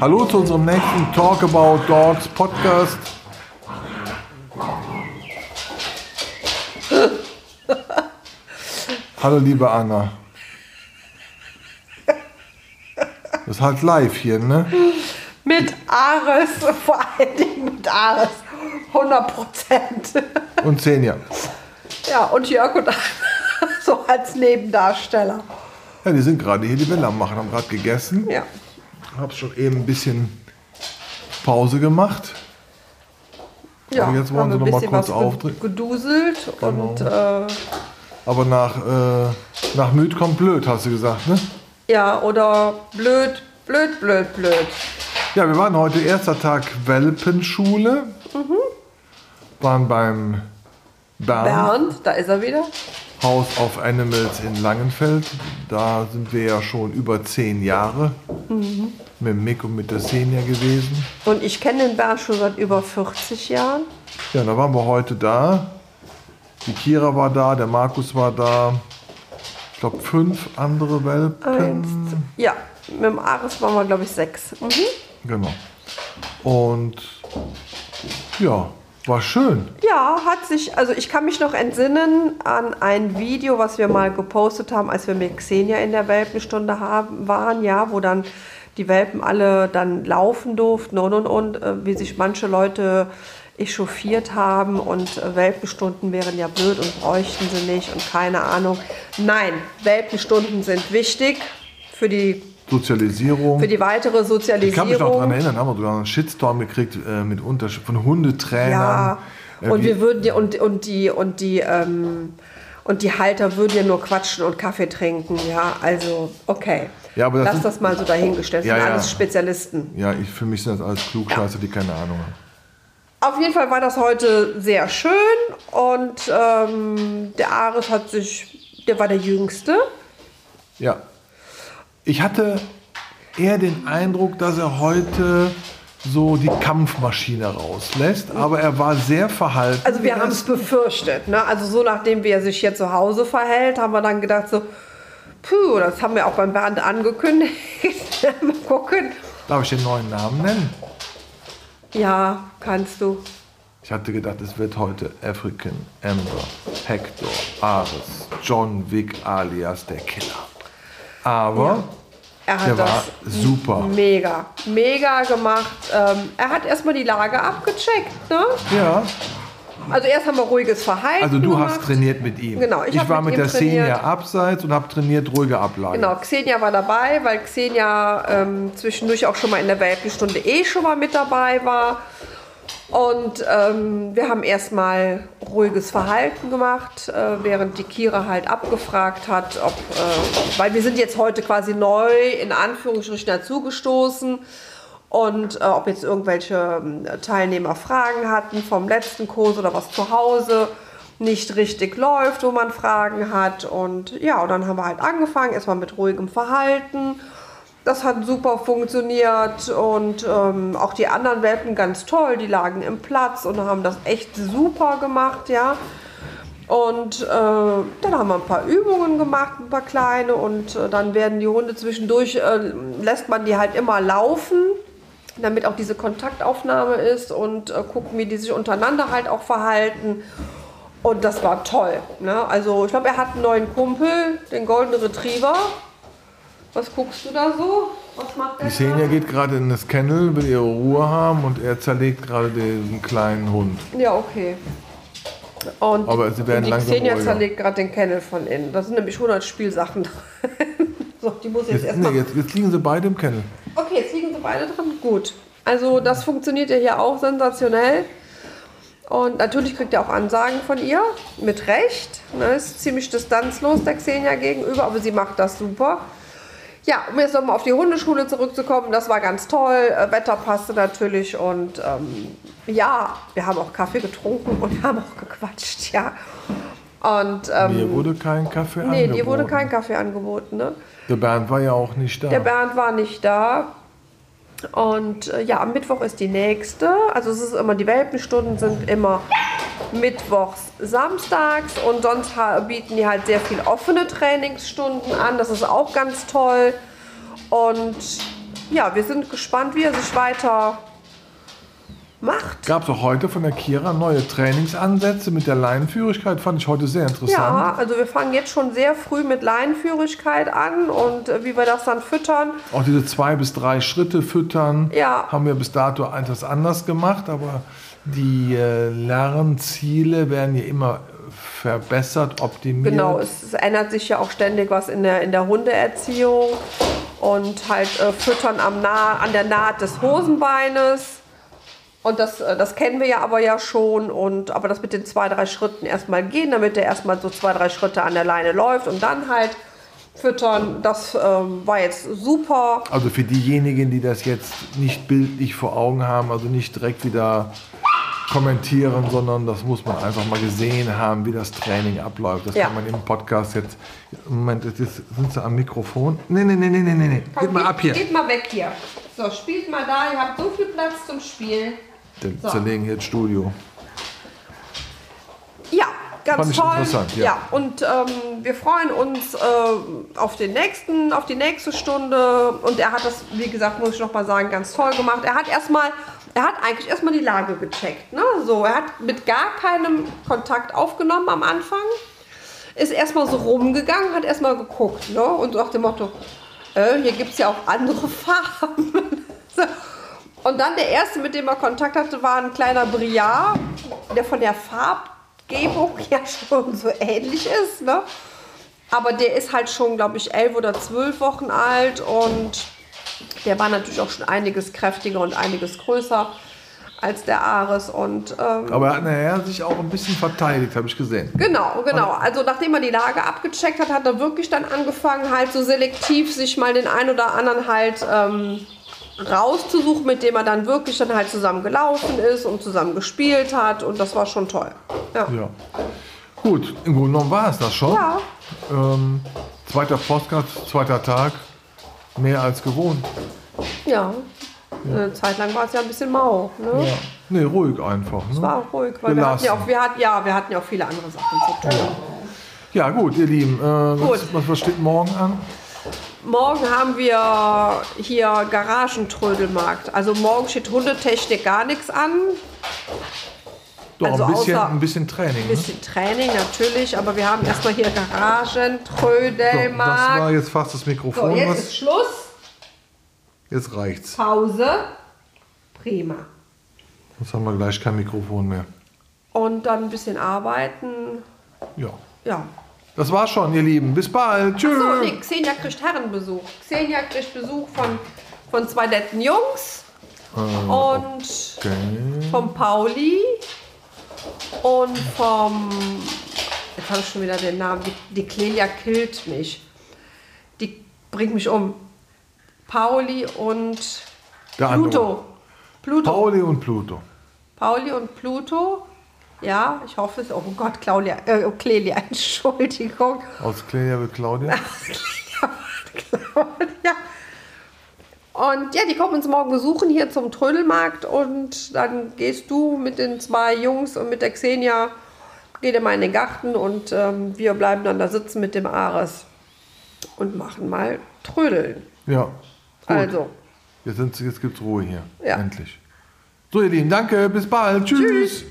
Hallo zu unserem nächsten Talk About Dogs Podcast. Hallo liebe Anna. Das ist halt live hier, ne? Mit Ares, vor allen Dingen mit Ares. 100 Prozent. Und Senja. Ja, und Jörg und so als Nebendarsteller. Ja, die sind gerade hier die Welle am machen, haben gerade gegessen. Ja. Hab schon eben ein bisschen Pause gemacht. Ja, Aber jetzt wollen haben sie noch mal kurz aufdrehen. geduselt und äh, Aber nach, äh, nach müd kommt blöd, hast du gesagt, ne? ja, oder blöd, blöd, blöd, blöd. Ja, wir waren heute erster Tag Welpenschule. Waren beim Bernd, Bernd, da ist er wieder. House of Animals in Langenfeld. Da sind wir ja schon über zehn Jahre mit Mick und mit der Senior gewesen. Und ich kenne den Bernd schon seit über 40 Jahren. Ja, da waren wir heute da. Die Kira war da, der Markus war da. Ich glaube, fünf andere Welpen. Eins, ja, mit dem Ares waren wir, glaube ich, sechs. Mhm. Genau. Und ja, war schön. Ja, hat sich, also ich kann mich noch entsinnen an ein Video, was wir mal gepostet haben, als wir mit Xenia in der Welpenstunde haben, waren, ja, wo dann die Welpen alle dann laufen durften und und und, äh, wie sich manche Leute echauffiert haben und äh, Welpenstunden wären ja blöd und bräuchten sie nicht und keine Ahnung. Nein, Welpenstunden sind wichtig für die, Sozialisierung. für die weitere ich kann mich noch daran Sozialisierung. erinnern, haben wir sogar einen Shitstorm gekriegt äh, mit Unterschied von Hundetrainern. Ja, Äh, und wir würden ja, und, und die und die ähm, und die Halter würden ja nur quatschen und Kaffee trinken, ja, also okay. Ja, aber das Lass sind- das mal so dahingestellt. Das Ja, sind ja. alles Spezialisten. ja, ich, für mich sind das alles Klugscheißer, die keine Ahnung haben. Auf jeden Fall war das heute sehr schön und ähm, der Ares hat sich, der war der Jüngste. Ja. Ich hatte eher den Eindruck, dass er heute so die Kampfmaschine rauslässt, aber er war sehr verhalten. Also wir haben es befürchtet, ne? Also so nachdem wie er sich hier zu Hause verhält, haben wir dann gedacht so, puh, das haben wir auch beim Bernd angekündigt. mal gucken. Darf ich den neuen Namen nennen? Ja, kannst du. Ich hatte gedacht, es wird heute African, Amber, Hector, Ares, John Wick alias der Killer. Aber Er hat der das war super. mega, mega gemacht. Ähm, er hat erstmal die Lage abgecheckt. Ne? Ja, Also erst haben wir ruhiges Verhalten also du gemacht. hast trainiert mit ihm. Genau, ich ich war mit mit der. Senior abseits und habe trainiert ruhige Ablage. Genau, Xenia war dabei, weil Xenia ähm, zwischendurch auch schon mal in der Welpenstunde eh schon mal mit dabei war. Und ähm, wir haben erstmal ruhiges Verhalten gemacht, äh, während die Kira halt abgefragt hat, ob, äh, weil wir sind jetzt heute quasi neu in Anführungsstrichen dazugestoßen und äh, ob jetzt irgendwelche ähm, Teilnehmer Fragen hatten vom letzten Kurs oder was zu Hause nicht richtig läuft, wo man Fragen hat. Und ja, und dann haben wir halt angefangen, erstmal mit ruhigem Verhalten. Das hat super funktioniert und ähm, auch die anderen Welpen ganz toll, die lagen im Platz und haben das echt super gemacht, ja. Und äh, dann haben wir ein paar Übungen gemacht, ein paar kleine und äh, dann werden die Hunde zwischendurch, äh, lässt man die halt immer laufen, damit auch diese Kontaktaufnahme ist und äh, gucken, wie die sich untereinander halt auch verhalten. Und das war toll. Ne? Also ich glaube, er hat einen neuen Kumpel, den Golden Retriever. Was guckst du da so? Was macht der? Die Senior geht gerade in das Kennel, will ihre Ruhe haben und er zerlegt gerade den kleinen Hund. Ja, okay. Und Aber sie werden die langsam Xenia ruhiger. zerlegt gerade den Kennel von innen. Da sind nämlich 100 Spielsachen drin. so, die muss jetzt Jetzt, erstmal. nee, jetzt, jetzt liegen sie beide im Kennel. Okay, jetzt liegen sie beide drin. Gut. Also das funktioniert ja hier auch sensationell. Und natürlich kriegt er auch Ansagen von ihr, mit Recht. Ne, ist ziemlich distanzlos der Xenia gegenüber, aber sie macht das super. Ja, um jetzt nochmal auf die Hundeschule zurückzukommen, das war ganz toll. Äh, Wetter passte natürlich und ähm, ja, wir haben auch Kaffee getrunken und haben auch gequatscht, ja. Und ähm, Mir wurde kein Kaffee nee, angeboten. dir wurde kein Kaffee angeboten, ne? Der Bernd war ja auch nicht da. Der Bernd war nicht da. Und äh, ja, am Mittwoch ist die nächste. Also es ist immer, die Welpenstunden sind immer mittwochs, samstags und sonst bieten die halt sehr viel offene Trainingsstunden an. Das ist auch ganz toll. Und ja, wir sind gespannt, wie er sich weiter macht. Gab es auch heute von der Kira neue Trainingsansätze mit der Leinenführigkeit, fand ich heute sehr interessant. Ja, also wir fangen jetzt schon sehr früh mit Leinenführigkeit an und äh, wie wir das dann füttern. Auch diese zwei bis drei Schritte füttern Ja. haben wir bis dato etwas anders gemacht, aber die äh, Lernziele werden ja immer verbessert, optimiert. Genau, es, es ändert sich ja auch ständig was in der, in der Hundeerziehung und halt äh, füttern am nah, an der Naht des Hosenbeines. Und das, äh, das kennen wir ja aber ja schon. Und, aber das mit den zwei, drei Schritten erstmal gehen, damit der erstmal so zwei, drei Schritte an der Leine läuft und dann halt füttern, das ähm, war jetzt super. Also für diejenigen, die das jetzt nicht bildlich vor Augen haben, also nicht direkt wieder kommentieren, sondern das muss man einfach mal gesehen haben, wie das Training abläuft. Das Ja. kann man im Podcast jetzt. Moment, jetzt ist- sind sie am Mikrofon. Nee, nee, nee, nee, nee, nee. Geht mal ab hier. Geht mal weg hier. So, spielt mal da, ihr habt so viel Platz zum Spielen. Den So. zerlegen hier das Studio. Ja, ganz toll. interessant, ja. ja. und ähm, wir freuen uns äh, auf den nächsten, auf die nächste Stunde. Und er hat das, wie gesagt, muss ich noch mal sagen, ganz toll gemacht. Er hat erstmal, er hat eigentlich erstmal die Lage gecheckt. Ne? So, er hat mit gar keinem Kontakt aufgenommen am Anfang. Ist erstmal so rumgegangen, hat erstmal geguckt. Ne? Und so nach dem Motto, äh, hier gibt es ja auch andere Farben. Und dann der erste, mit dem er Kontakt hatte, war ein kleiner Briard, der von der Farbgebung ja schon so ähnlich ist. Ne? Aber der ist halt schon, glaube ich, elf oder zwölf Wochen alt und der war natürlich auch schon einiges kräftiger und einiges größer als der Ares. Und ähm, Aber er hat nachher sich auch ein bisschen verteidigt, habe ich gesehen. Genau, genau. Also nachdem er die Lage abgecheckt hat, hat er wirklich dann angefangen, halt so selektiv sich mal den einen oder anderen halt ähm, rauszusuchen, mit dem er dann wirklich dann halt zusammen gelaufen ist und zusammen gespielt hat. Und das war schon toll. Ja. Ja. Gut, im Grunde genommen war es das schon. Ja. Ähm, zweiter Podcast, zweiter Tag, mehr als gewohnt. ja. Eine Zeit lang war es ja ein bisschen mau. Ne? Ja. Nee, ruhig einfach. Ne? War auch ruhig, weil wir hatten, ja auch, wir, hatten, ja, wir hatten ja auch viele andere Sachen zu tun. Ja, gut, ihr Lieben. Äh, Gut. was, was steht morgen an? Morgen haben wir hier Garagentrödelmarkt. Also morgen steht Hundetechnik gar nichts an. Doch, Also ein, bisschen, außer- ein bisschen Training. Ein Ne? bisschen Training natürlich, aber wir haben erstmal hier So, das Garagentrödelmarkt. war jetzt fast das So, Mikrofon. jetzt was, ist Schluss. jetzt reicht's. Pause. Prima. Jetzt haben wir gleich kein Mikrofon mehr. Und dann ein bisschen arbeiten. Ja. Ja. Das war's schon, ihr Lieben. Bis bald. Tschüss. So, nee, Xenia kriegt Herrenbesuch. Xenia kriegt Besuch von, von zwei netten Jungs. Und Okay. vom Pauli. Und vom. Jetzt habe ich schon wieder den Namen. Die, die Clelia killt mich. Die bringt mich um. Pauli und Der andere. Pluto. Pluto. Pauli und Pluto. Pauli und Pluto. Ja, ich hoffe es. Oh Gott, Claudia, äh, Clelia, Entschuldigung. Aus Claudia wird Claudia. ja. Und ja, die kommen uns morgen besuchen hier zum Trödelmarkt und dann gehst du mit den zwei Jungs und mit der Xenia, geht ihr mal in den Garten und ähm, wir bleiben dann da sitzen mit dem Ares und machen mal Trödeln. Ja. Gut. Also, Jetzt, jetzt gibt's Ruhe hier. Ja. Endlich. So, ihr Lieben, danke. Bis bald. Tschüss. tschüss.